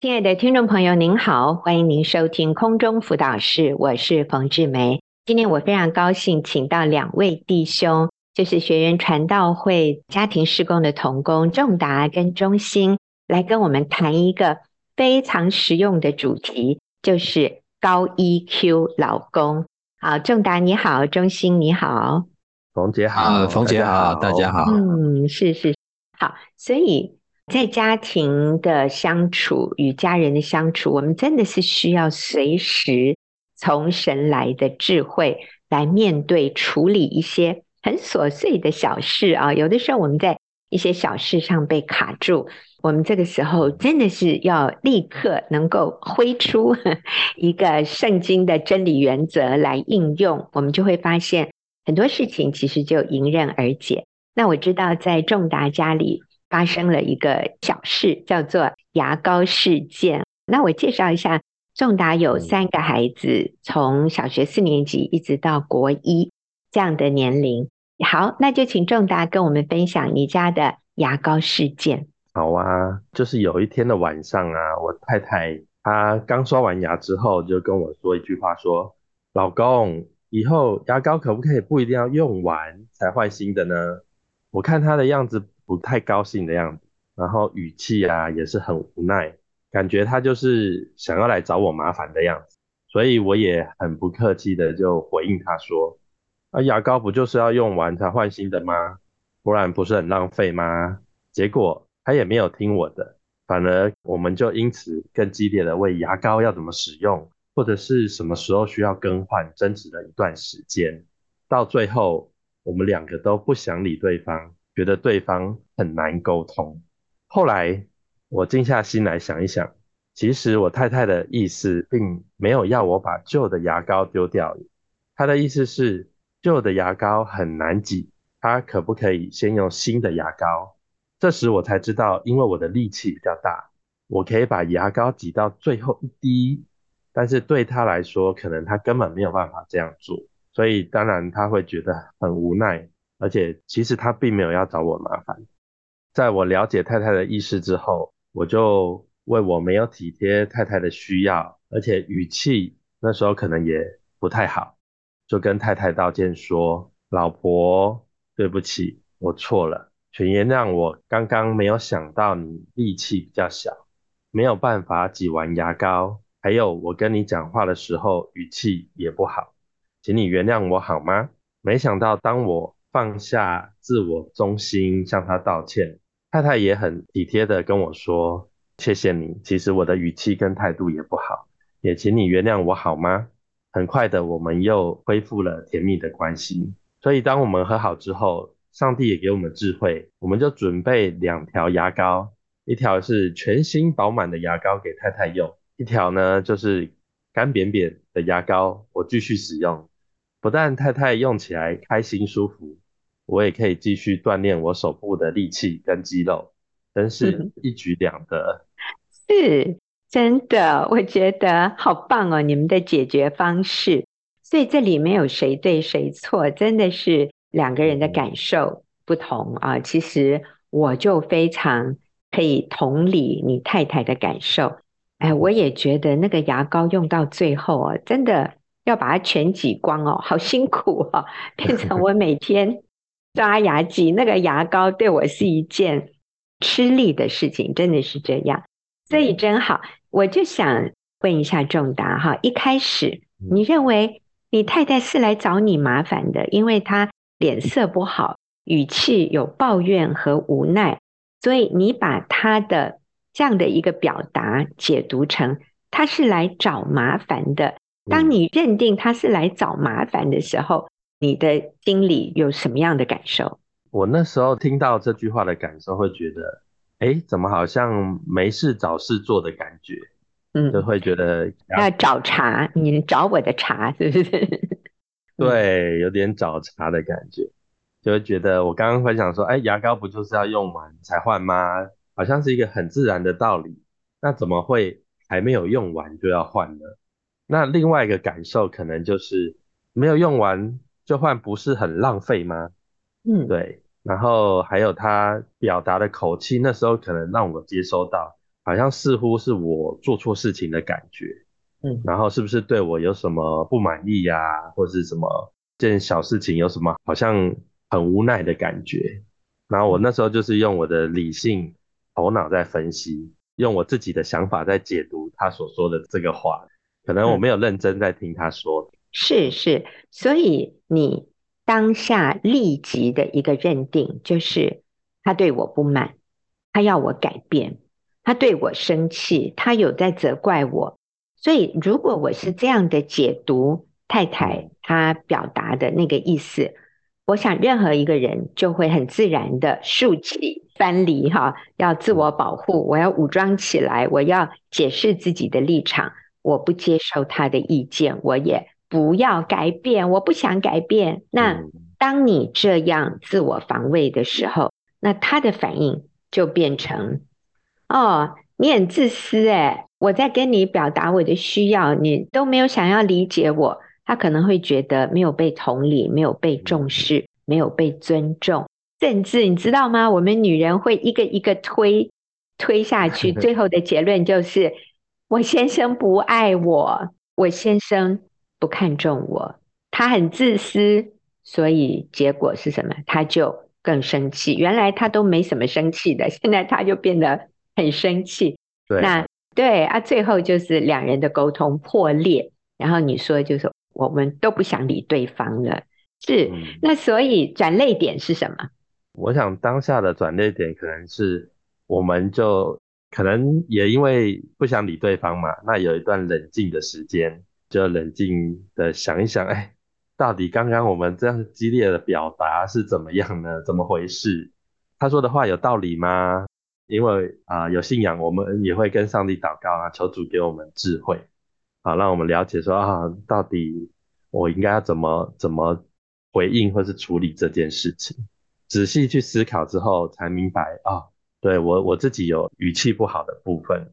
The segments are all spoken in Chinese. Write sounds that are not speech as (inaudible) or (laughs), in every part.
亲爱的听众朋友，您好，欢迎您收听空中辅导室，我是冯志梅。今天我非常高兴，请到两位弟兄，就是学员传道会家庭事工的同工仲达跟中心，来跟我们谈一个非常实用的主题，就是高 EQ 老公。好，仲达你好，中心你好，冯姐好，冯姐好，大家好。嗯，是是好，所以。在家庭的相处与家人的相处，我们真的是需要随时从神来的智慧来面对处理一些很琐碎的小事啊。有的时候我们在一些小事上被卡住，我们这个时候真的是要立刻能够挥出 (laughs) 一个圣经的真理原则来应用，我们就会发现很多事情其实就迎刃而解。那我知道在仲达家里。发生了一个小事，叫做牙膏事件。那我介绍一下，仲达有三个孩子，从小学四年级一直到国一这样的年龄。好，那就请仲达跟我们分享你家的牙膏事件。好啊，就是有一天的晚上啊，我太太她刚刷完牙之后，就跟我说一句话说，说：“老公，以后牙膏可不可以不一定要用完才换新的呢？”我看她的样子。不太高兴的样子，然后语气啊也是很无奈，感觉他就是想要来找我麻烦的样子，所以我也很不客气的就回应他说：“啊，牙膏不就是要用完才换新的吗？不然不是很浪费吗？”结果他也没有听我的，反而我们就因此更激烈的为牙膏要怎么使用，或者是什么时候需要更换争执了一段时间，到最后我们两个都不想理对方。觉得对方很难沟通，后来我静下心来想一想，其实我太太的意思并没有要我把旧的牙膏丢掉，她的意思是旧的牙膏很难挤，她可不可以先用新的牙膏？这时我才知道，因为我的力气比较大，我可以把牙膏挤到最后一滴，但是对她来说，可能她根本没有办法这样做，所以当然她会觉得很无奈。而且其实他并没有要找我麻烦，在我了解太太的意思之后，我就为我没有体贴太太的需要，而且语气那时候可能也不太好，就跟太太道歉说：“老婆，对不起，我错了，请原谅我刚刚没有想到你力气比较小，没有办法挤完牙膏，还有我跟你讲话的时候语气也不好，请你原谅我好吗？没想到当我。”放下自我中心，向他道歉。太太也很体贴的跟我说：“谢谢你，其实我的语气跟态度也不好，也请你原谅我好吗？”很快的，我们又恢复了甜蜜的关系。所以，当我们和好之后，上帝也给我们智慧，我们就准备两条牙膏，一条是全新饱满的牙膏给太太用，一条呢就是干扁扁的牙膏，我继续使用。不但太太用起来开心舒服，我也可以继续锻炼我手部的力气跟肌肉，真是一举两得。是，真的，我觉得好棒哦，你们的解决方式。所以这里没有谁对谁错，真的是两个人的感受不同啊。其实我就非常可以同理你太太的感受。哎，我也觉得那个牙膏用到最后啊，真的。要把它全挤光哦，好辛苦哦，变成我每天刷牙挤那个牙膏，对我是一件吃力的事情，真的是这样。所以真好，我就想问一下仲达哈，一开始你认为你太太是来找你麻烦的，因为她脸色不好，语气有抱怨和无奈，所以你把她的这样的一个表达解读成她是来找麻烦的。当你认定他是来找麻烦的时候，你的心里有什么样的感受？我那时候听到这句话的感受，会觉得，哎，怎么好像没事找事做的感觉？嗯，就会觉得要找茬，你找我的茬，是不是？(laughs) 对，有点找茬的感觉，就会觉得我刚刚分享说，哎，牙膏不就是要用完才换吗？好像是一个很自然的道理，那怎么会还没有用完就要换呢？那另外一个感受可能就是没有用完就换，不是很浪费吗？嗯，对。然后还有他表达的口气，那时候可能让我接收到，好像似乎是我做错事情的感觉，嗯，然后是不是对我有什么不满意呀、啊，或者是什么这件小事情有什么好像很无奈的感觉？然后我那时候就是用我的理性头脑在分析，用我自己的想法在解读他所说的这个话，可能我没有认真在听他说。是是，所以你当下立即的一个认定就是他对我不满，他要我改变。他对我生气，他有在责怪我，所以如果我是这样的解读太太她表达的那个意思，我想任何一个人就会很自然的竖起藩篱哈，要自我保护，我要武装起来，我要解释自己的立场，我不接受他的意见，我也不要改变，我不想改变。那当你这样自我防卫的时候，那他的反应就变成。哦，你很自私诶，我在跟你表达我的需要，你都没有想要理解我，他可能会觉得没有被同理，没有被重视，没有被尊重，甚至你知道吗？我们女人会一个一个推推下去，(laughs) 最后的结论就是我先生不爱我，我先生不看重我，他很自私，所以结果是什么？他就更生气。原来他都没什么生气的，现在他就变得。很生气，对，那对啊，最后就是两人的沟通破裂，然后你说就是我们都不想理对方了，是，嗯、那所以转泪点是什么？我想当下的转捩点可能是，我们就可能也因为不想理对方嘛，那有一段冷静的时间，就冷静的想一想，哎，到底刚刚我们这样激烈的表达是怎么样呢？怎么回事？他说的话有道理吗？因为啊、有信仰，我们也会跟上帝祷告啊，求主给我们智慧，好让我们了解说啊，到底我应该要怎么怎么回应或是处理这件事情。仔细去思考之后，才明白啊，对我我自己有语气不好的部分，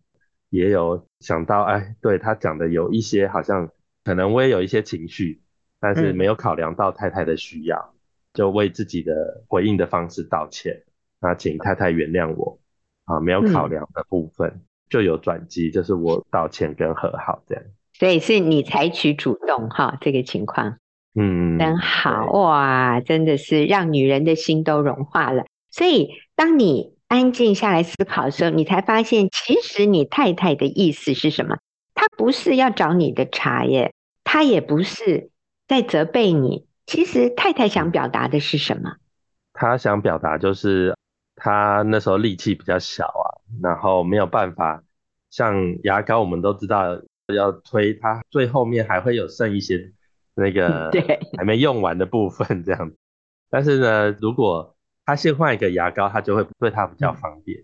也有想到哎，对他讲的有一些好像可能我也有一些情绪，但是没有考量到太太的需要，嗯、就为自己的回应的方式道歉，那请太太原谅我。啊，没有考量的部分、嗯、就有转机，就是我道歉跟和好这样。所以是你采取主动哈，这个情况，嗯，真好哇，真的是让女人的心都融化了。所以当你安静下来思考的时候，你才发现，其实你太太的意思是什么？她不是要找你的茬耶，她也不是在责备你。其实太太想表达的是什么？她想表达就是。她那时候力气比较小啊，然后没有办法像牙膏，我们都知道要推它，最后面还会有剩一些那个 (laughs) 还没用完的部分这样。但是呢，如果他先换一个牙膏，他就会对他比较方便。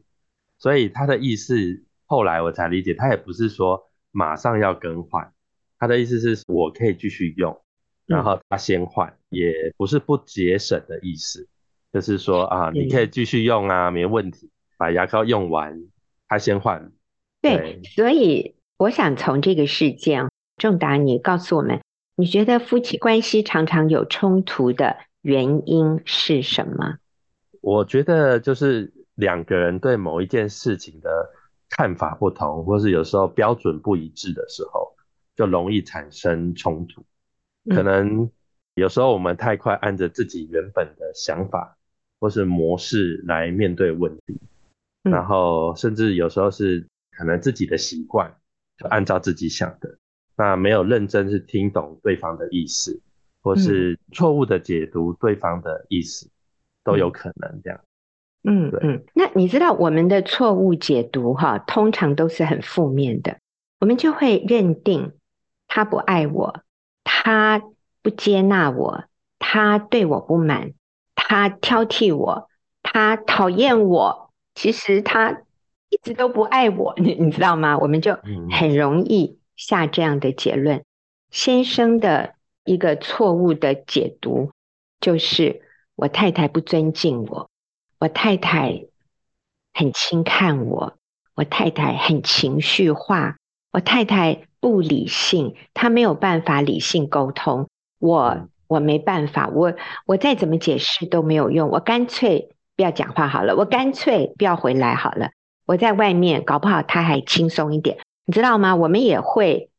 所以他的意思后来我才理解，他也不是说马上要更换，他的意思是我可以继续用，然后他先换，也不是不节省的意思。就是说啊，你可以继续用啊，没问题。把牙膏用完，他先换。对，对，所以我想从这个事件，仲达，你告诉我们，你觉得夫妻关系常常有冲突的原因是什么？我觉得就是两个人对某一件事情的看法不同，或是有时候标准不一致的时候，就容易产生冲突。可能有时候我们太快按着自己原本的想法。或是模式来面对问题，然后甚至有时候是可能自己的习惯，就按照自己想的，那没有认真是听懂对方的意思，或是错误的解读对方的意思，都有可能这样。嗯，对嗯，那你知道我们的错误解读哈，通常都是很负面的，我们就会认定他不爱我，他不接纳我，他对我不满。他挑剔我，他讨厌我，其实他一直都不爱我，(laughs) 你你知道吗？我们就很容易下这样的结论。先生的一个错误的解读就是我太太不尊敬我，我太太很轻看我，我太太很情绪化，我太太不理性，她没有办法理性沟通，我。我没办法，我我再怎么解释都没有用，我干脆不要讲话好了，我干脆不要回来好了，我在外面搞不好他还轻松一点，你知道吗？我们也会，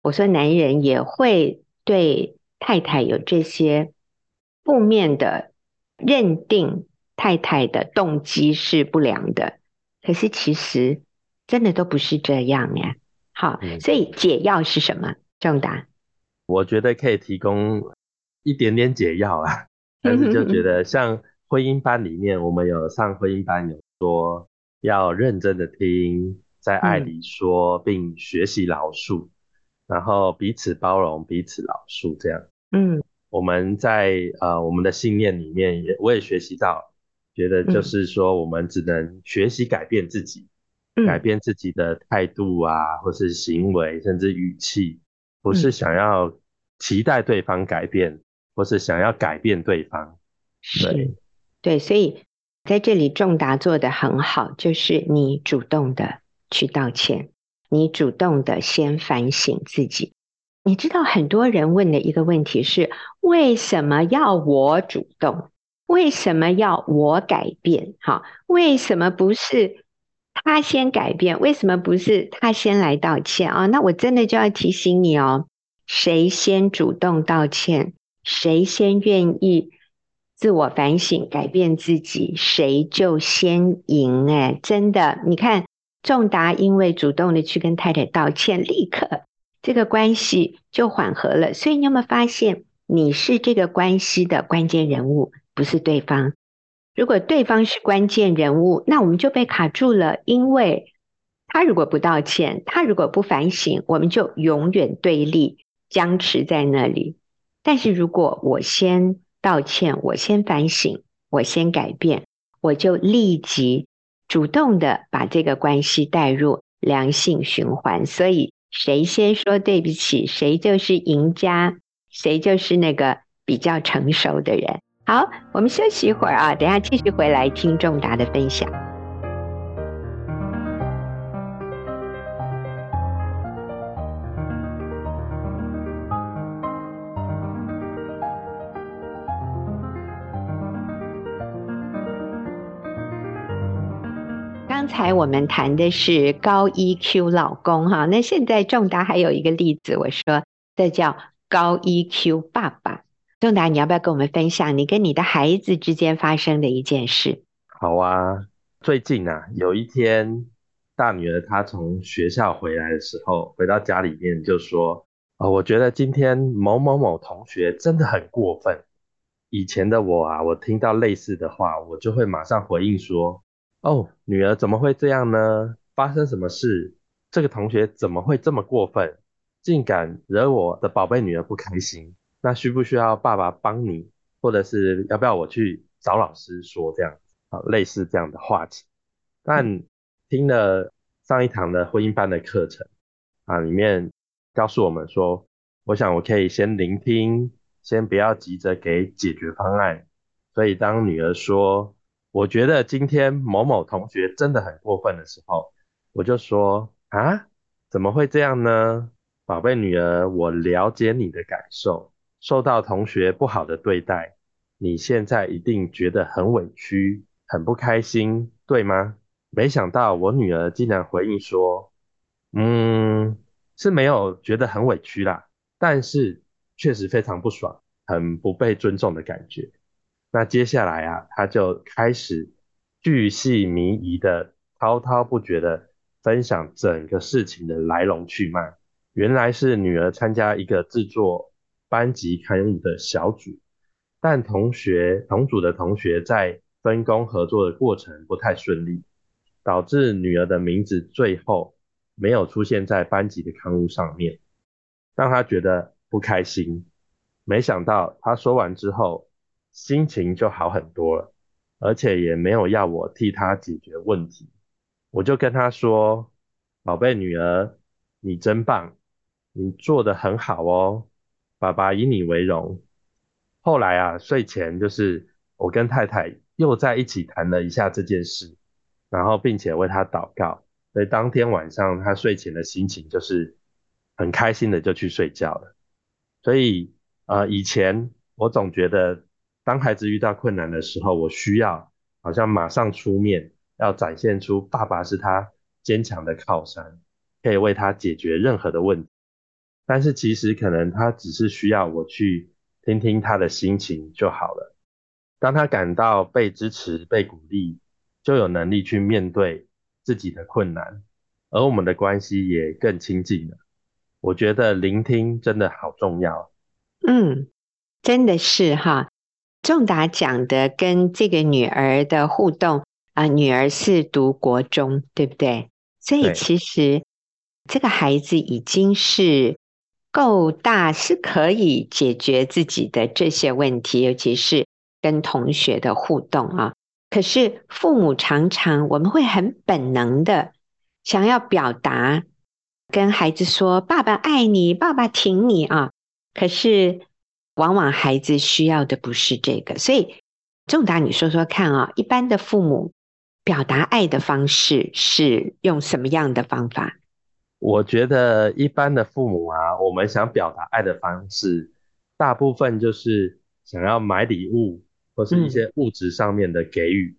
我说男人也会对太太有这些负面的认定，太太的动机是不良的，可是其实真的都不是这样呀。好，所以解药是什么？仲达，我觉得可以提供一点点解药啊，(laughs) 但是就觉得像婚姻班里面，我们有上婚姻班，有说要认真的听，在爱里说，并学习饶恕，然后彼此包容，彼此饶恕，这样。嗯，我们在呃我们的信念里面也，我也学习到，觉得就是说，我们只能学习改变自己。改变自己的态度啊，或是行为，甚至语气，不是想要期待对方改变，嗯、或是想要改变对方。对，是，对，所以在这里，仲达做的很好，就是你主动的去道歉，你主动的先反省自己。你知道，很多人问的一个问题是：为什么要我主动？为什么要我改变？哈，为什么不是？他先改变，为什么不是他先来道歉啊？那我真的就要提醒你哦，谁先主动道歉，谁先愿意自我反省、改变自己，谁就先赢。哎，真的，你看，仲达因为主动的去跟太太道歉，立刻这个关系就缓和了。所以你有没有发现，你是这个关系的关键人物，不是对方。如果对方是关键人物，那我们就被卡住了。因为他如果不道歉，他如果不反省，我们就永远对立、僵持在那里。但是如果我先道歉，我先反省，我先改变，我就立即主动的把这个关系带入良性循环。所以谁先说对不起，谁就是赢家，谁就是那个比较成熟的人。好，我们休息一会儿啊，等下继续回来听仲达的分享。才我们谈的是高 EQ 老公哈，那现在仲达还有一个例子，我说这叫高 EQ 爸爸。仲达，你要不要跟我们分享你跟你的孩子之间发生的一件事？好啊，最近啊，有一天大女儿她从学校回来的时候，回到家里面就说：“啊、我觉得今天某某某同学真的很过分。以前的我啊，我听到类似的话，我就会马上回应说：‘哦，女儿怎么会这样呢？发生什么事？这个同学怎么会这么过分，竟敢惹我的宝贝女儿不开心？’”那需不需要爸爸帮你，或者是要不要我去找老师说这样子啊？类似这样的话题。但听了上一堂的婚姻班的课程啊，里面告诉我们说，我想我可以先聆听，先不要急着给解决方案。所以当女儿说，我觉得今天某某同学真的很过分的时候，我就说啊，怎么会这样呢？宝贝女儿，我了解你的感受。受到同学不好的对待，你现在一定觉得很委屈、很不开心，对吗？没想到我女儿竟然回应说：“嗯，是没有觉得很委屈啦，但是确实非常不爽，很不被尊重的感觉。”那接下来啊，她就开始巨细靡遗的、滔滔不绝的分享整个事情的来龙去脉。原来是女儿参加一个制作。班级刊物的小组，但同学同组的同学在分工合作的过程不太顺利，导致女儿的名字最后没有出现在班级的刊物上面，让她觉得不开心。没想到她说完之后，心情就好很多了，而且也没有要我替她解决问题。我就跟她说：“宝贝女儿，你真棒，你做得很好哦。”爸爸以你为荣。后来啊，睡前就是我跟太太又在一起谈了一下这件事，然后并且为他祷告。所以当天晚上他睡前的心情就是很开心的就去睡觉了。所以呃，以前我总觉得当孩子遇到困难的时候，我需要好像马上出面要展现出爸爸是他坚强的靠山，可以为他解决任何的问题。但是其实可能他只是需要我去听听他的心情就好了。当他感到被支持、被鼓励，就有能力去面对自己的困难，而我们的关系也更亲近了。我觉得聆听真的好重要。嗯，真的是哈。仲达讲的跟这个女儿的互动啊，女儿是读国中，对不对？所以其实这个孩子已经是。够大是可以解决自己的这些问题，尤其是跟同学的互动啊。可是父母常常我们会很本能的想要表达，跟孩子说“爸爸爱你，爸爸挺你”啊。可是往往孩子需要的不是这个，所以仲达，你说说看啊，一般的父母表达爱的方式是用什么样的方法？我觉得一般的父母啊，我们想表达爱的方式，大部分就是想要买礼物或是一些物质上面的给予，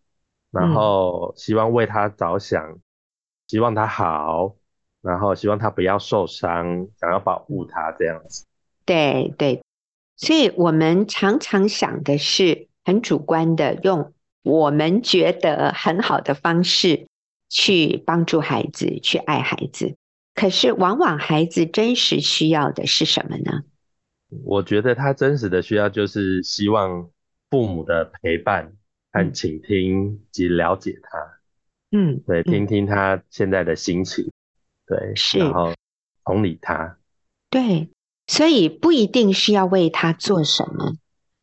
嗯、然后希望为他着想，希望他好，然后希望他不要受伤，想要保护他这样子。对对，所以我们常常想的是很主观的，用我们觉得很好的方式去帮助孩子，去爱孩子。可是，往往孩子真实需要的是什么呢？我觉得他真实的需要就是希望父母的陪伴和倾听及了解他。嗯，对，听听他现在的心情，嗯、对，是，然后同理他。对，所以不一定是要为他做什么，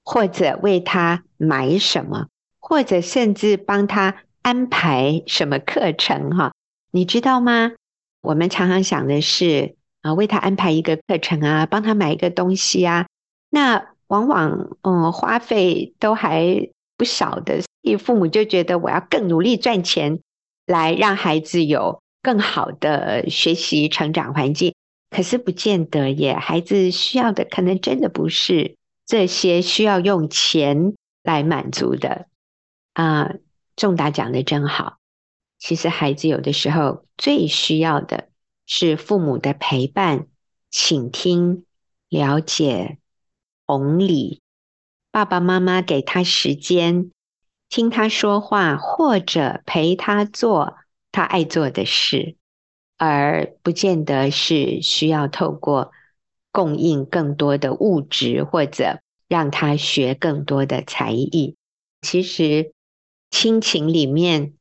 或者为他买什么，或者甚至帮他安排什么课程哈，你知道吗？我们常常想的是啊，为他安排一个课程啊，帮他买一个东西啊，那往往嗯花费都还不少的，所以父母就觉得我要更努力赚钱，来让孩子有更好的学习成长环境。可是不见得耶，孩子需要的可能真的不是这些需要用钱来满足的啊。仲达讲的真好。其实孩子有的时候最需要的是父母的陪伴、倾听、了解、同理。爸爸妈妈给他时间，听他说话，或者陪他做他爱做的事，而不见得是需要透过供应更多的物质，或者让他学更多的才艺。其实亲情里面。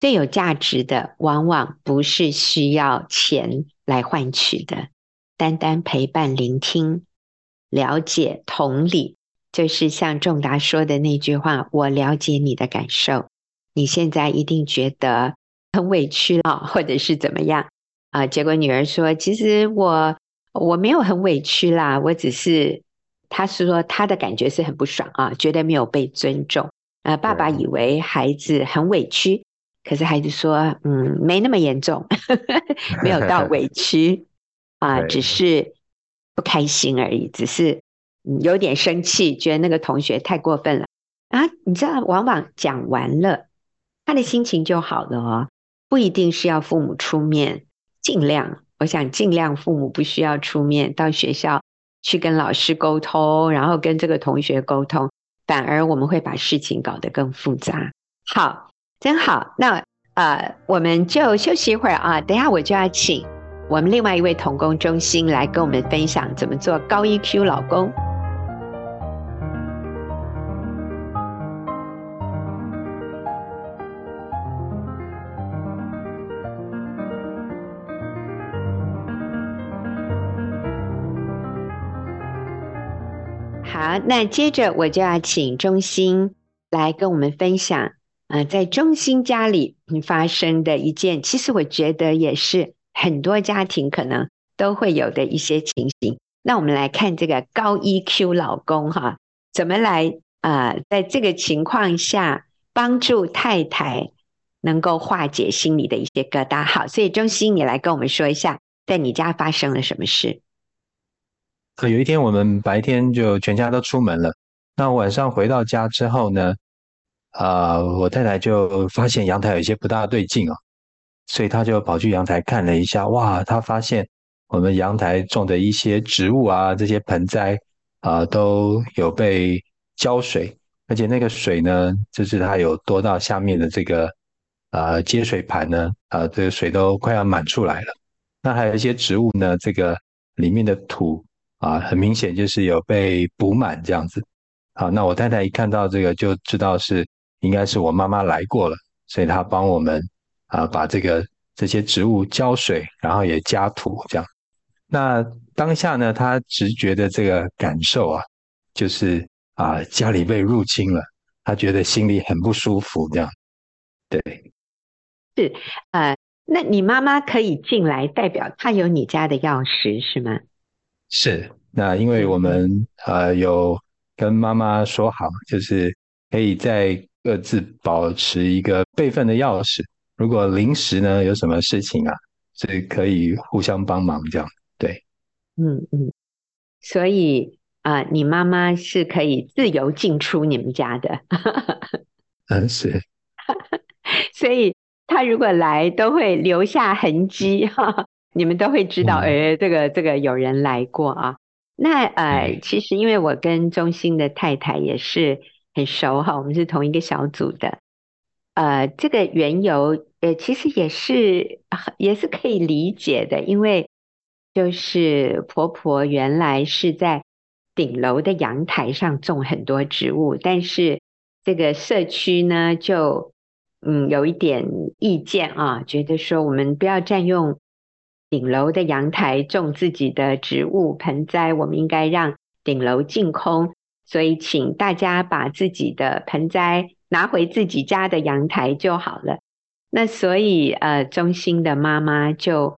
最有价值的，往往不是需要钱来换取的，单单陪伴、聆听、了解、同理，就是像仲达说的那句话：“我了解你的感受，你现在一定觉得很委屈了，或者是怎么样啊？”结果女儿说：“其实我我没有很委屈啦，我只是……她是说她的感觉是很不爽啊，觉得没有被尊重。啊，爸爸以为孩子很委屈。”可是孩子说：“嗯，没那么严重，(laughs) 没有到委屈 (laughs) 啊，只是不开心而已，只是有点生气，觉得那个同学太过分了啊。你知道，往往讲完了，他的心情就好了哦，不一定是要父母出面，尽量，我想尽量父母不需要出面，到学校去跟老师沟通，然后跟这个同学沟通，反而我们会把事情搞得更复杂。好。”真好，那呃，我们就休息一会儿啊。等下我就要请我们另外一位童工中心来跟我们分享怎么做高 EQ 老公。好，那接着我就要请中心来跟我们分享。呃，在中心家里发生的一件，其实我觉得也是很多家庭可能都会有的一些情形。那我们来看这个高 EQ 老公哈，怎么来啊、呃，在这个情况下帮助太太能够化解心里的一些疙瘩。好，所以中心你来跟我们说一下，在你家发生了什么事？可有一天我们白天就全家都出门了，那晚上回到家之后呢？啊、我太太就发现阳台有一些不大对劲哦，所以她就跑去阳台看了一下，哇，她发现我们阳台种的一些植物啊，这些盆栽啊、都有被浇水，而且那个水呢，就是它有多到下面的这个呃接水盘呢，啊、这个水都快要满出来了。那还有一些植物呢，这个里面的土啊，很明显就是有被补满这样子。好，那我太太一看到这个就知道是。应该是我妈妈来过了，所以她帮我们啊把这个这些植物浇水，然后也加土这样。那当下呢，她直觉的这个感受啊，就是啊家里被入侵了，她觉得心里很不舒服这样。对，是呃，那你妈妈可以进来，代表她有你家的钥匙是吗？是，那因为我们呃有跟妈妈说好，就是可以在。各自保持一个备份的钥匙，如果临时呢有什么事情啊，是可以互相帮忙这样。对，嗯嗯，所以啊、呃，你妈妈是可以自由进出你们家的。嗯，是。(laughs) 所以她如果来都会留下痕迹哈，你们都会知道，哎、嗯，这个这个有人来过啊。那呃，嗯、其实因为我跟中心的太太也是。很熟哈，我们是同一个小组的，呃，这个缘由，呃，其实也是也是可以理解的，因为就是婆婆原来是在顶楼的阳台上种很多植物，但是这个社区呢，就嗯有一点意见啊，觉得说我们不要占用顶楼的阳台种自己的植物盆栽，我们应该让顶楼净空。所以，请大家把自己的盆栽拿回自己家的阳台就好了。那所以，呃，中心的妈妈就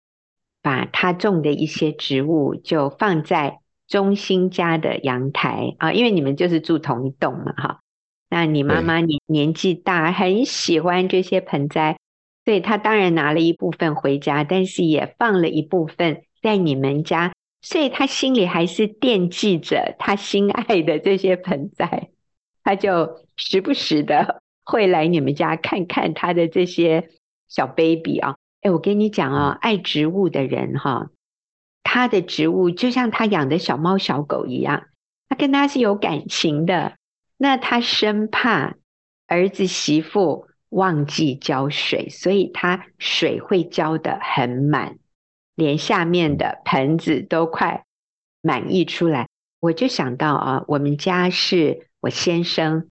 把她种的一些植物就放在中心家的阳台啊，因为你们就是住同一栋嘛，哈。那你妈妈你年纪大，很喜欢这些盆栽，所以她当然拿了一部分回家，但是也放了一部分在你们家。所以他心里还是惦记着他心爱的这些盆栽，他就时不时的会来你们家看看他的这些小 baby 啊。哎，我跟你讲啊，爱植物的人哈，他的植物就像他养的小猫小狗一样，他跟他是有感情的。那他生怕儿子媳妇忘记浇水，所以它水会浇得很满。连下面的盆子都快满溢出来，我就想到啊，我们家是我先生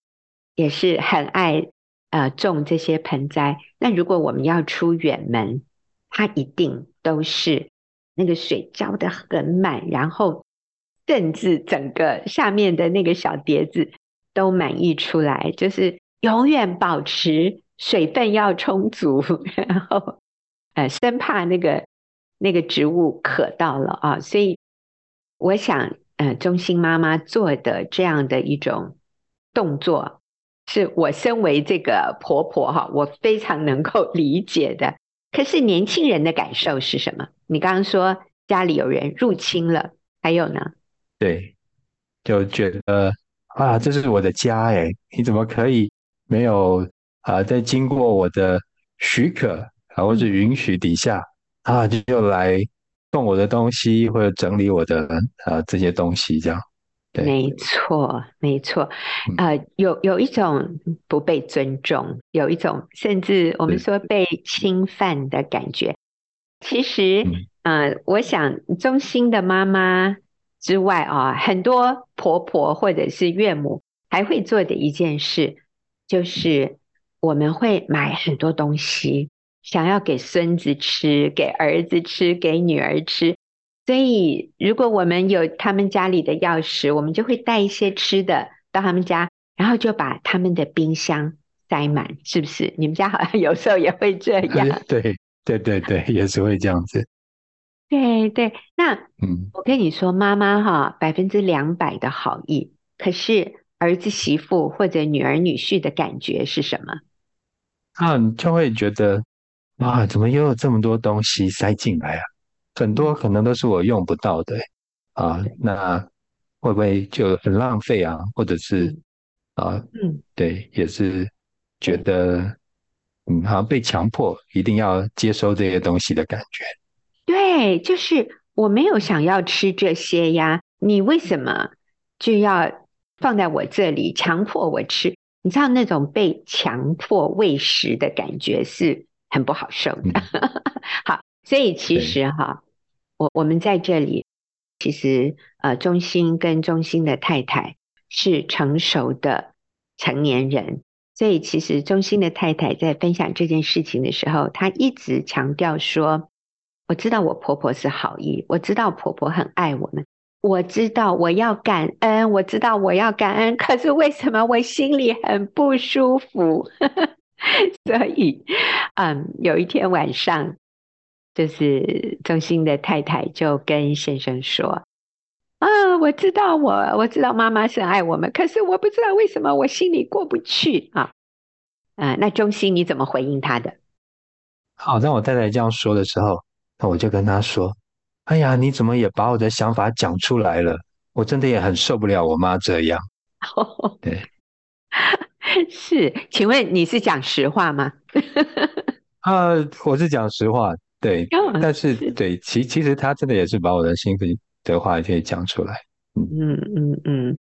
也是很爱呃种这些盆栽。那如果我们要出远门，他一定都是那个水浇得很满，然后甚至整个下面的那个小碟子都满溢出来，就是永远保持水分要充足，(laughs) 然后呃生怕那个。那个植物渴到了啊，所以我想，呃，中心妈妈做的这样的一种动作，是我身为这个婆婆哈，我非常能够理解的。可是年轻人的感受是什么？你刚刚说家里有人入侵了，还有呢？对，就觉得啊，这是我的家哎，你怎么可以没有啊，在经过我的许可啊或者允许底下？嗯啊，就又来动我的东西，或者整理我的啊这些东西，这样。对，没错，没错。呃，有有一种不被尊重，有一种甚至我们说被侵犯的感觉。其实，嗯、呃，我想中心的妈妈之外啊，很多婆婆或者是岳母还会做的一件事，就是我们会买很多东西。想要给孙子吃，给儿子吃，给女儿吃，所以如果我们有他们家里的钥匙，我们就会带一些吃的到他们家，然后就把他们的冰箱塞满，是不是？你们家好像 (laughs) 有时候也会这样？对对对对，也是会这样子。(laughs) 对对，那嗯，我跟你说，妈妈哈，百分之两百的好意，可是儿子媳妇或者女儿女婿的感觉是什么？啊，你就会觉得。哇，怎么又有这么多东西塞进来啊？很多可能都是我用不到的啊，那会不会就很浪费啊？或者是啊，嗯，对，也是觉得嗯，好像被强迫一定要接收这些东西的感觉。对，就是我没有想要吃这些呀，你为什么就要放在我这里强迫我吃？你知道那种被强迫喂食的感觉是很不好受的。嗯、(laughs) 好，所以其实哈，我我们在这里，其实呃，中心跟中心的太太是成熟的成年人，所以其实中心的太太在分享这件事情的时候，她一直强调说：“我知道我婆婆是好意，我知道婆婆很爱我们。”我知道我要感恩，我知道我要感恩，可是为什么我心里很不舒服？(laughs) 所以，嗯，有一天晚上，就是中心的太太就跟先生说：“啊，我知道我我知道妈妈是爱我们，可是我不知道为什么我心里过不去啊。”啊，那中心你怎么回应他的？好，当我太太这样说的时候，那我就跟他说。哎呀，你怎么也把我的想法讲出来了？我真的也很受不了我妈这样。对，(laughs) 是，请问你是讲实话吗？(laughs) 啊，我是讲实话，对，但是对，其其实他真的也是把我的心里的话也可以讲出来。嗯嗯嗯嗯，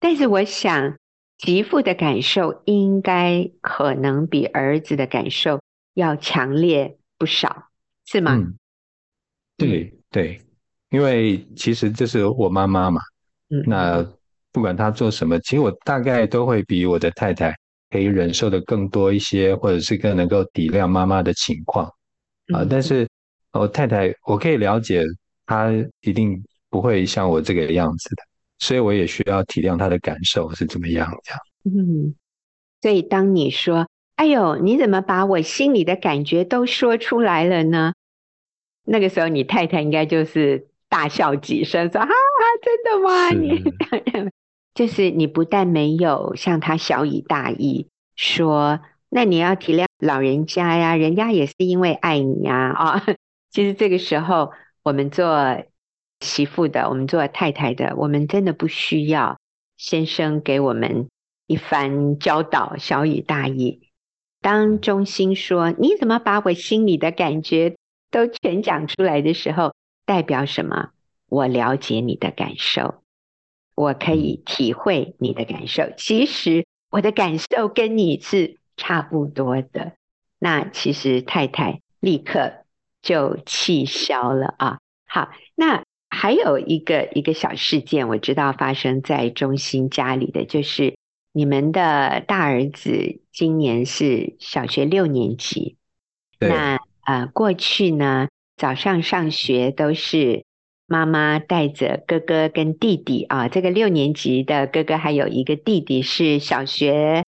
但是我想，媳妇的感受应该可能比儿子的感受要强烈不少，是吗？嗯，对。对，因为其实这是我妈妈嘛，嗯，那不管她做什么，其实我大概都会比我的太太可以忍受的更多一些，或者是更能够体谅妈妈的情况啊。但是我太太，我可以了解她一定不会像我这个样子的，所以我也需要体谅她的感受是怎么样这样。嗯，所以当你说“哎呦，你怎么把我心里的感觉都说出来了呢？”那个时候，你太太应该就是大笑几声，说：“哈哈，真的吗？你 (laughs) 就是你不但没有向他小以大义，说那你要体谅老人家呀，人家也是因为爱你呀啊。(laughs) 其实这个时候，我们做媳妇的，我们做太太的，我们真的不需要先生给我们一番教导，小以大义。当中心说：你怎么把我心里的感觉？都全讲出来的时候，代表什么？我了解你的感受，我可以体会你的感受。其实我的感受跟你是差不多的。那其实太太立刻就气消了啊。好，那还有一个一个小事件，我知道发生在中心家里的，就是你们的大儿子今年是小学六年级，对那。呃，过去呢，早上上学都是妈妈带着哥哥跟弟弟啊。这个六年级的哥哥还有一个弟弟是小学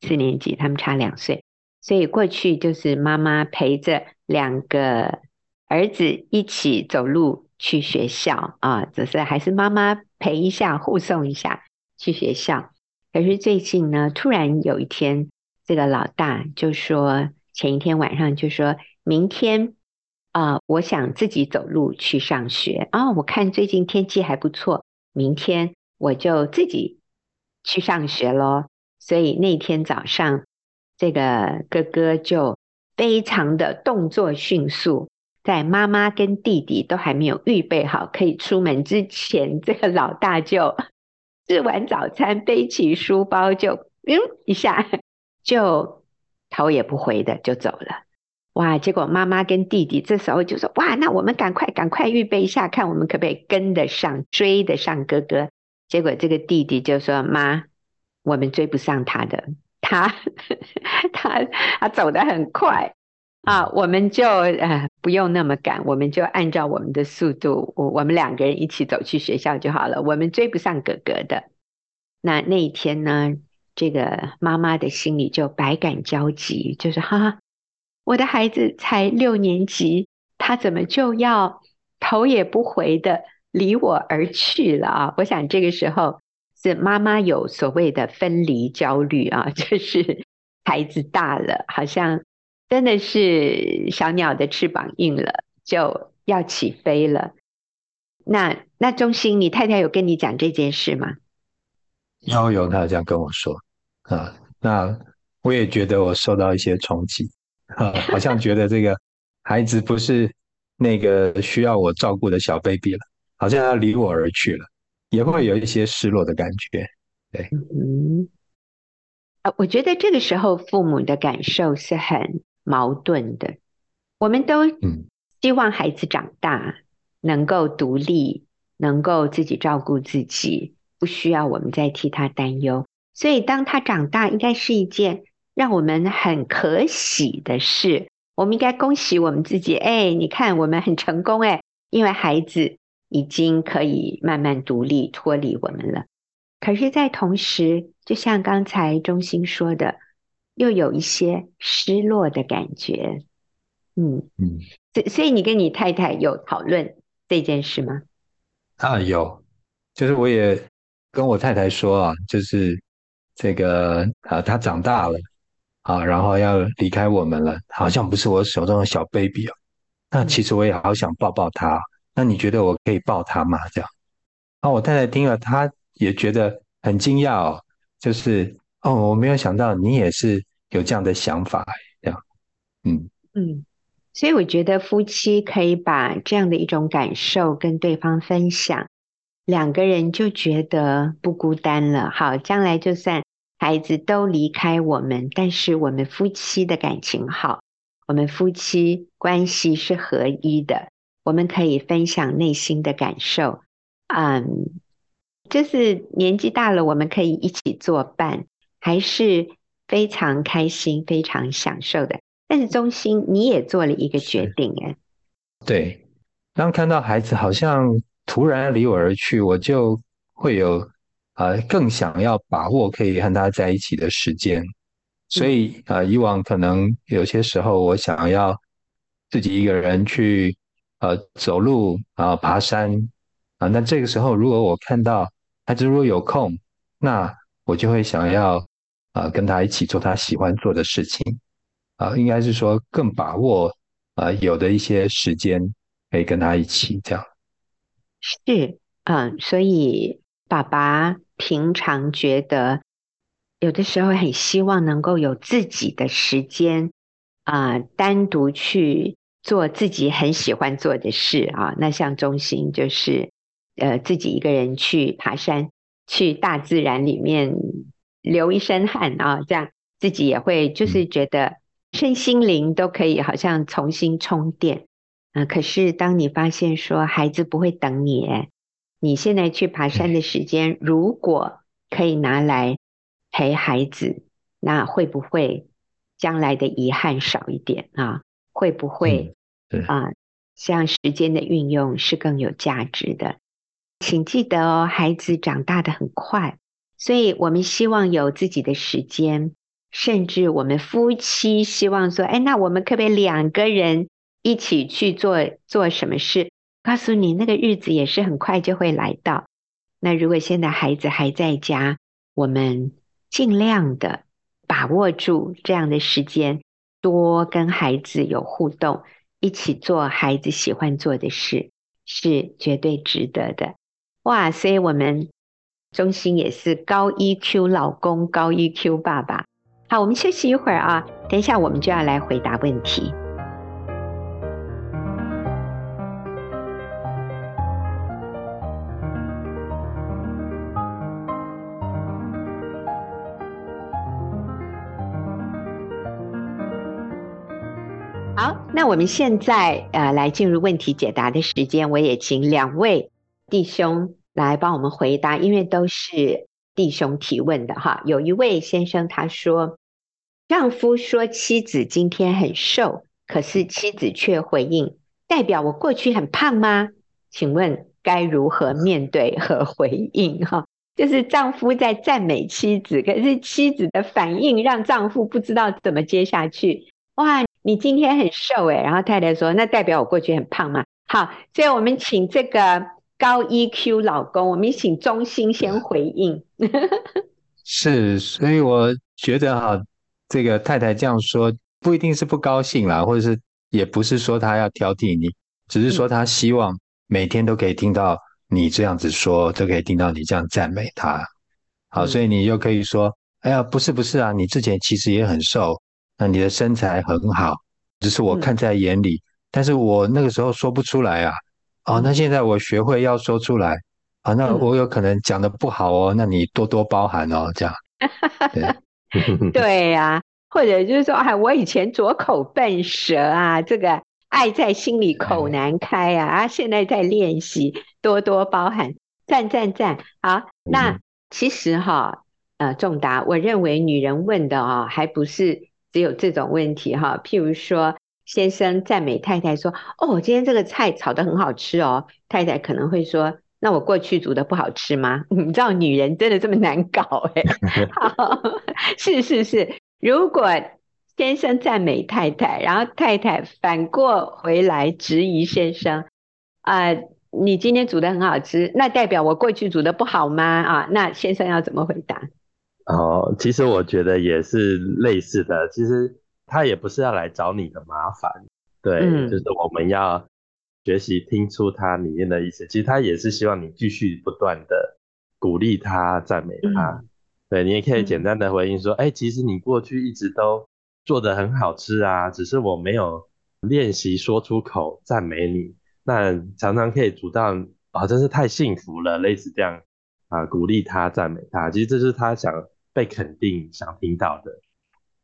四年级，他们差两岁，所以过去就是妈妈陪着两个儿子一起走路去学校啊，只是还是妈妈陪一下，护送一下去学校。可是最近呢，突然有一天，这个老大就说，前一天晚上就说。明天啊、我想自己走路去上学啊、我看最近天气还不错，明天我就自己去上学喽。所以那天早上，这个哥哥就非常的动作迅速，在妈妈跟弟弟都还没有预备好可以出门之前，(laughs) 这个老大就吃完早餐，背起书包就嗯一下，就头也不回的就走了。哇！结果妈妈跟弟弟这时候就说：“哇，那我们赶快赶快预备一下，看我们可不可以跟得上、追得上哥哥。”结果这个弟弟就说：“妈，我们追不上他的，他 (laughs) 他他走得很快啊，我们就呃不用那么赶，我们就按照我们的速度，我我们两个人一起走去学校就好了。我们追不上哥哥的。那那一天呢，这个妈妈的心里就百感交集，就是哈哈。”我的孩子才六年级，他怎么就要头也不回的离我而去了啊？我想这个时候是妈妈有所谓的分离焦虑啊，(laughs) 就是孩子大了，好像真的是小鸟的翅膀硬了，就要起飞了。那那中心，你太太有跟你讲这件事吗？有有，他有这样跟我说啊。那我也觉得我受到一些冲击，啊，好像觉得这个孩子不是那个需要我照顾的小 baby 了，好像要离我而去了，也会有一些失落的感觉。对，嗯，啊，我觉得这个时候父母的感受是很矛盾的。我们都希望孩子长大，能够独立，能够自己照顾自己，不需要我们再替他担忧。所以，当他长大，应该是一件让我们很可喜的事。我们应该恭喜我们自己，哎，你看我们很成功，哎，因为孩子已经可以慢慢独立脱离我们了。可是，在同时，就像刚才中心说的，又有一些失落的感觉。嗯嗯，所所以你跟你太太有讨论这件事吗？啊，有，就是我也跟我太太说啊，就是。这个啊，他长大了啊，然后要离开我们了，好像不是我手中的小 baby 哦。那其实我也好想抱抱他。那你觉得我可以抱他吗？这样。啊，我太太听了，她也觉得很惊讶哦，就是哦，我没有想到你也是有这样的想法，这样。嗯嗯，所以我觉得夫妻可以把这样的一种感受跟对方分享，两个人就觉得不孤单了。好，将来就算。孩子都离开我们，但是我们夫妻的感情好，我们夫妻关系是合一的，我们可以分享内心的感受，嗯，就是年纪大了，我们可以一起作伴，还是非常开心、非常享受的。但是中心，你也做了一个决定，哎，对，当看到孩子好像突然离我而去，我就会有。呃，更想要把握可以和他在一起的时间，所以呃，以往可能有些时候我想要自己一个人去呃走路啊、呃、爬山啊、呃，那这个时候如果我看到孩子如果有空，那我就会想要啊、呃、跟他一起做他喜欢做的事情啊、呃，应该是说更把握啊、呃、有的一些时间可以跟他一起这样。是，嗯，所以爸爸。平常觉得有的时候很希望能够有自己的时间啊、呃，单独去做自己很喜欢做的事啊。那像中心就是呃自己一个人去爬山，去大自然里面流一身汗啊，这样自己也会就是觉得身心灵都可以好像重新充电啊、呃。可是当你发现说孩子不会等你，哎。你现在去爬山的时间，如果可以拿来陪孩子，那会不会将来的遗憾少一点啊？会不会啊？像时间的运用是更有价值的。请记得哦，孩子长大的很快，所以我们希望有自己的时间，甚至我们夫妻希望说，哎，那我们可不可以两个人一起去做做什么事？告诉你，那个日子也是很快就会来到。那如果现在孩子还在家，我们尽量的把握住这样的时间，多跟孩子有互动，一起做孩子喜欢做的事，是绝对值得的。哇，所以我们中心也是高 EQ 老公，高 EQ 爸爸。好，我们休息一会儿啊，等一下我们就要来回答问题。我们现在呃来进入问题解答的时间，我也请两位弟兄来帮我们回答，因为都是弟兄提问的哈。有一位先生他说，丈夫说妻子今天很瘦，可是妻子却回应，代表我过去很胖吗？请问该如何面对和回应哈？就是丈夫在赞美妻子，可是妻子的反应让丈夫不知道怎么接下去。哇！你今天很瘦诶，然后太太说，那代表我过去很胖嘛？好，所以我们请这个高 EQ 老公，我们请中心先回应。(laughs) 是，所以我觉得哈，这个太太这样说不一定是不高兴啦，或者是也不是说她要挑剔你，只是说她希望每天都可以听到你这样子说，都可以听到你这样赞美她。好，所以你又可以说，哎呀，不是不是啊，你之前其实也很瘦，那你的身材很好，只是我看在眼里，嗯、但是我那个时候说不出来啊。哦，那现在我学会要说出来，啊，那我有可能讲的不好哦，那你多多包涵哦，这样。(laughs) 对 (laughs) 对呀、啊，或者就是说，哎，我以前左口笨舌啊，这个爱在心里口难开啊，啊，现在在练习，多多包涵，赞赞赞。好，那其实哈，呃，仲达，我认为女人问的啊，还不是只有这种问题哈，譬如说。先生赞美太太说：“哦，今天这个菜炒得很好吃哦。”太太可能会说：“那我过去煮的不好吃吗？”你知道女人真的这么难搞哎？(laughs) 好，(laughs) 是是是。如果先生赞美太太，然后太太反过回来质疑先生：“啊、你今天煮的很好吃，那代表我过去煮的不好吗？”啊，那先生要怎么回答？哦，其实我觉得也是类似的。其实。他也不是要来找你的麻烦，对，嗯、就是我们要学习听出他里面的意思。其实他也是希望你继续不断的鼓励他、赞美他。嗯、对，你也可以简单的回应说：“哎、嗯欸，其实你过去一直都做得很好吃啊，只是我没有练习说出口赞美你。那常常可以主到啊、哦，真是太幸福了，类似这样啊，鼓励他、赞美他。其实这是他想被肯定、想听到的。”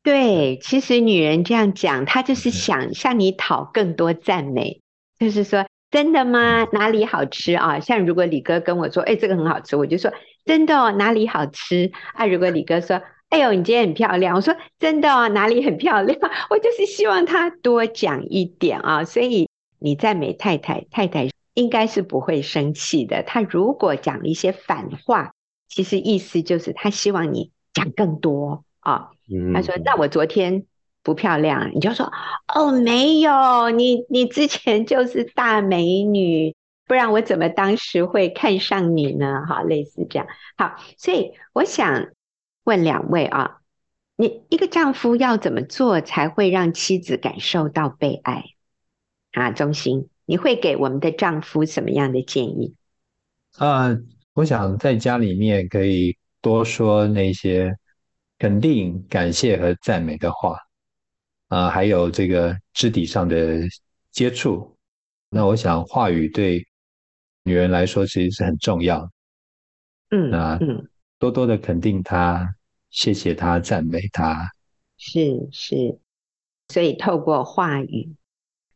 对，其实女人这样讲，她就是想向你讨更多赞美，就是说，真的吗？哪里好吃啊？像如果李哥跟我说，哎，这个很好吃，我就说真的哦，哪里好吃啊？如果李哥说，哎呦，你今天很漂亮，我说真的哦，哪里很漂亮？(laughs) 我就是希望他多讲一点啊。所以你赞美太太，太太应该是不会生气的。她如果讲一些反话，其实意思就是她希望你讲更多啊。他说：“那我昨天不漂亮，你就说哦，没有，你你之前就是大美女，不然我怎么当时会看上你呢？哈，类似这样。好，所以我想问两位啊，你一个丈夫要怎么做才会让妻子感受到被爱？啊，中心，你会给我们的丈夫什么样的建议？呃，我想在家里面可以多说那些。”肯定、感谢和赞美的话，啊，还有这个肢体上的接触，那我想话语对女人来说其实是很重要。嗯，那嗯，多多的肯定她，谢谢她，赞美她。是是，所以透过话语，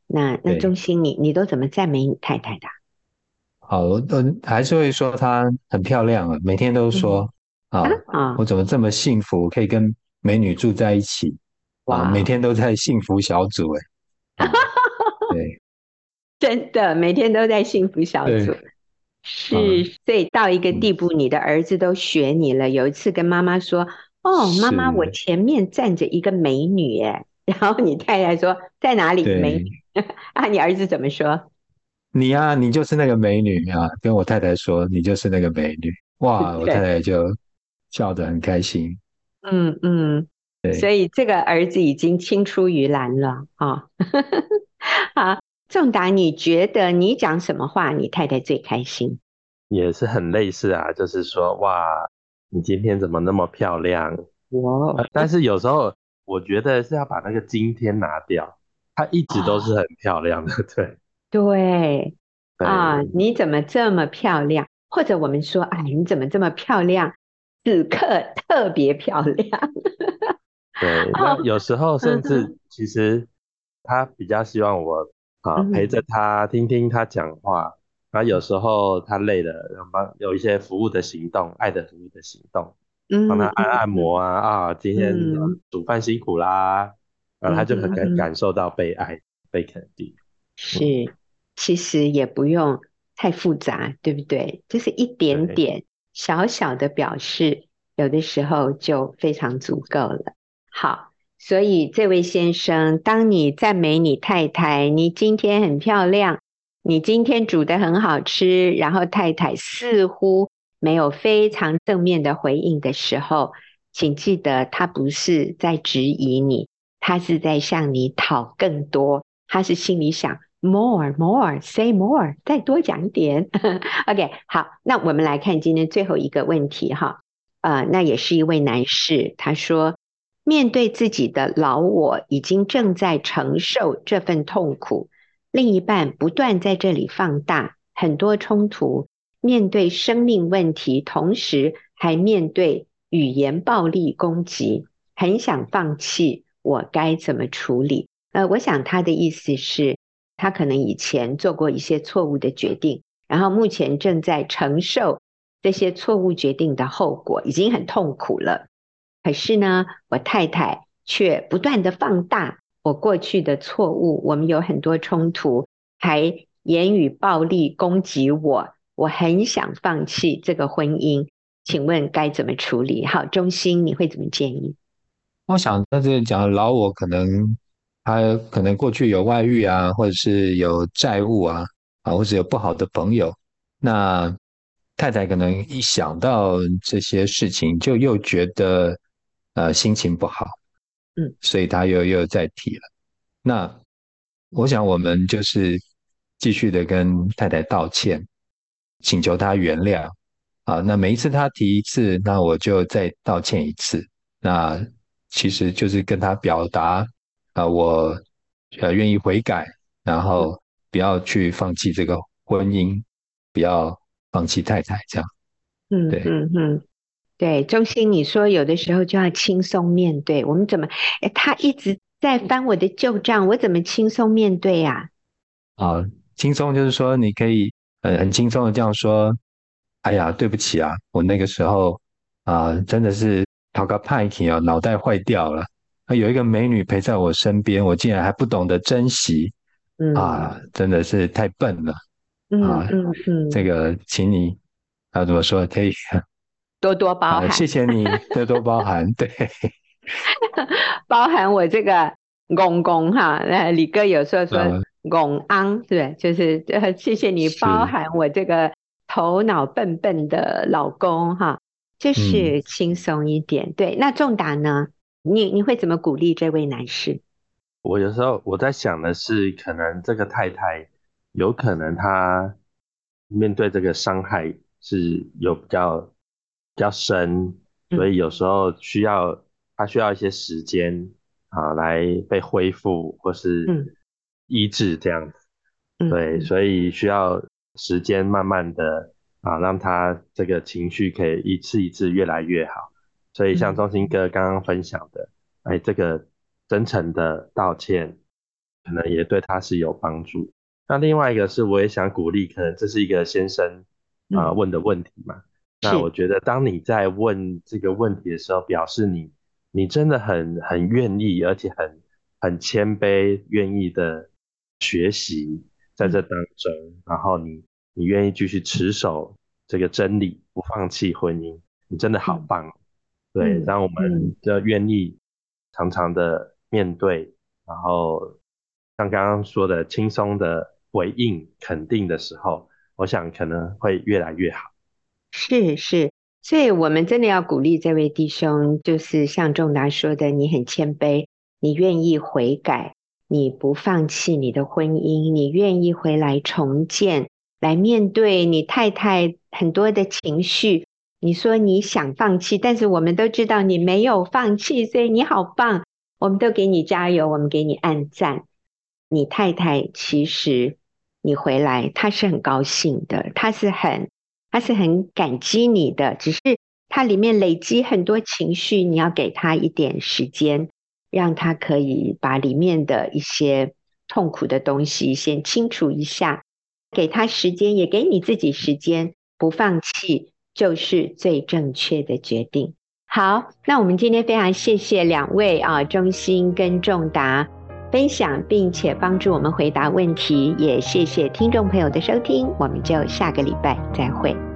那那中心你，你你都怎么赞美你太太的？好，我还是会说她很漂亮啊，每天都说。嗯啊啊！我怎么这么幸福，可以跟美女住在一起？哇，每天都在幸福小组哎、啊。(laughs) 对，真的每天都在幸福小组。是，所以到一个地步，你的儿子都学你了。有一次跟妈妈说：“哦，妈妈，我前面站着一个美女哎。”然后你太太说：“在哪里？美女？”啊，你儿子怎么说？你呀、啊，你就是那个美女啊！跟我太太说，你就是那个美女。哇，(laughs) 我太太就。笑得很开心，嗯嗯，对，所以这个儿子已经青出于蓝了啊、哦。(laughs) 好，仲达，你觉得你讲什么话，你太太最开心？也是很类似啊，就是说，哇，你今天怎么那么漂亮？哇、呃！但是有时候我觉得是要把那个今天拿掉，她一直都是很漂亮的，对对啊，你怎么这么漂亮？或者我们说，哎，你怎么这么漂亮？此刻特别漂亮，对。那有时候甚至其实他比较希望我啊陪着他听听他讲话。然后有时候他累了，然后帮有一些服务的行动，爱的服务的行动，帮他按按摩啊啊，今天煮饭辛苦啦，然后他就很感感受到被爱、被肯定。是，其实也不用太复杂，对不对？就是一点点。小小的表示，有的时候就非常足够了。好，所以这位先生，当你赞美你太太，你今天很漂亮，你今天煮的很好吃，然后太太似乎没有非常正面的回应的时候，请记得，他不是在质疑你，他是在向你讨更多，他是心里想。More, more, say more，再多讲一点。(laughs) OK，好，那我们来看今天最后一个问题哈。呃，那也是一位男士，他说，面对自己的老我已经正在承受这份痛苦，另一半不断在这里放大很多冲突，面对生命问题，同时还面对语言暴力攻击，很想放弃，我该怎么处理？呃，我想他的意思是，他可能以前做过一些错误的决定，然后目前正在承受。这些错误决定的后果已经很痛苦了，可是呢，我太太却不断地放大我过去的错误，我们有很多冲突，还言语暴力攻击我，我很想放弃这个婚姻，请问该怎么处理？好，中心，你会怎么建议？我想在这里讲老我可能他可能过去有外遇啊，或者是有债务啊，啊，或者有不好的朋友，那。太太可能一想到这些事情，就又觉得呃心情不好，嗯，所以他又又再提了。那我想我们就是继续的跟太太道歉，请求她原谅啊。那每一次她提一次，那我就再道歉一次。那其实就是跟她表达啊，我呃愿意悔改，然后不要去放弃这个婚姻，不要。放弃太太这样，嗯，对，嗯嗯，对，中心，你说有的时候就要轻松面对，我们怎么？哎，他一直在翻我的旧账，我怎么轻松面对呀？啊，轻松就是说你可以很很轻松的这样说，哎呀，对不起啊，我那个时候啊，真的是讨个派气啊，脑袋坏掉了。有一个美女陪在我身边，我竟然还不懂得珍惜，嗯啊，真的是太笨了。嗯嗯嗯，这个请你啊怎么说？可以 (laughs) 多多包涵，谢谢你多多包涵，对，(laughs) 包含我这个公公哈。那李哥有时候说公安，对，就是谢谢你包含我这个头脑笨笨的老公哈，就是轻松一点。对，那仲达呢？你你会怎么鼓励这位男士？我有时候我在想的是，可能这个太太。有可能她面对这个伤害是有比较比较深，所以有时候需要她需要一些时间啊来被恢复或是医治这样子，对，所以需要时间慢慢的啊让她这个情绪可以一次一次越来越好。所以像中心哥刚刚分享的，哎，这个真诚的道歉可能也对他是有帮助。那另外一个是，我也想鼓励，可能这是一个先生啊、呃、问的问题嘛。嗯、那我觉得，当你在问这个问题的时候，表示你你真的很很愿意，而且很很谦卑，愿意的学习在这当中，嗯、然后你你愿意继续持守这个真理，不放弃婚姻，你真的好棒。嗯、对，让我们就愿意常常的面对，然后像刚刚说的轻松的。回应肯定的时候，我想可能会越来越好。是是，所以我们真的要鼓励这位弟兄，就是像仲达说的，你很谦卑，你愿意悔改，你不放弃你的婚姻，你愿意回来重建，来面对你太太很多的情绪。你说你想放弃，但是我们都知道你没有放弃，所以你好棒，我们都给你加油，我们给你按赞。你太太其实你回来，她是很高兴的，她是很，她是很感激你的。只是她里面累积很多情绪，你要给她一点时间，让她可以把里面的一些痛苦的东西先清除一下。给她时间，也给你自己时间，不放弃就是最正确的决定。好，那我们今天非常谢谢两位啊，中心跟仲达。分享并且帮助我们回答问题，也谢谢听众朋友的收听，我们就下个礼拜再会。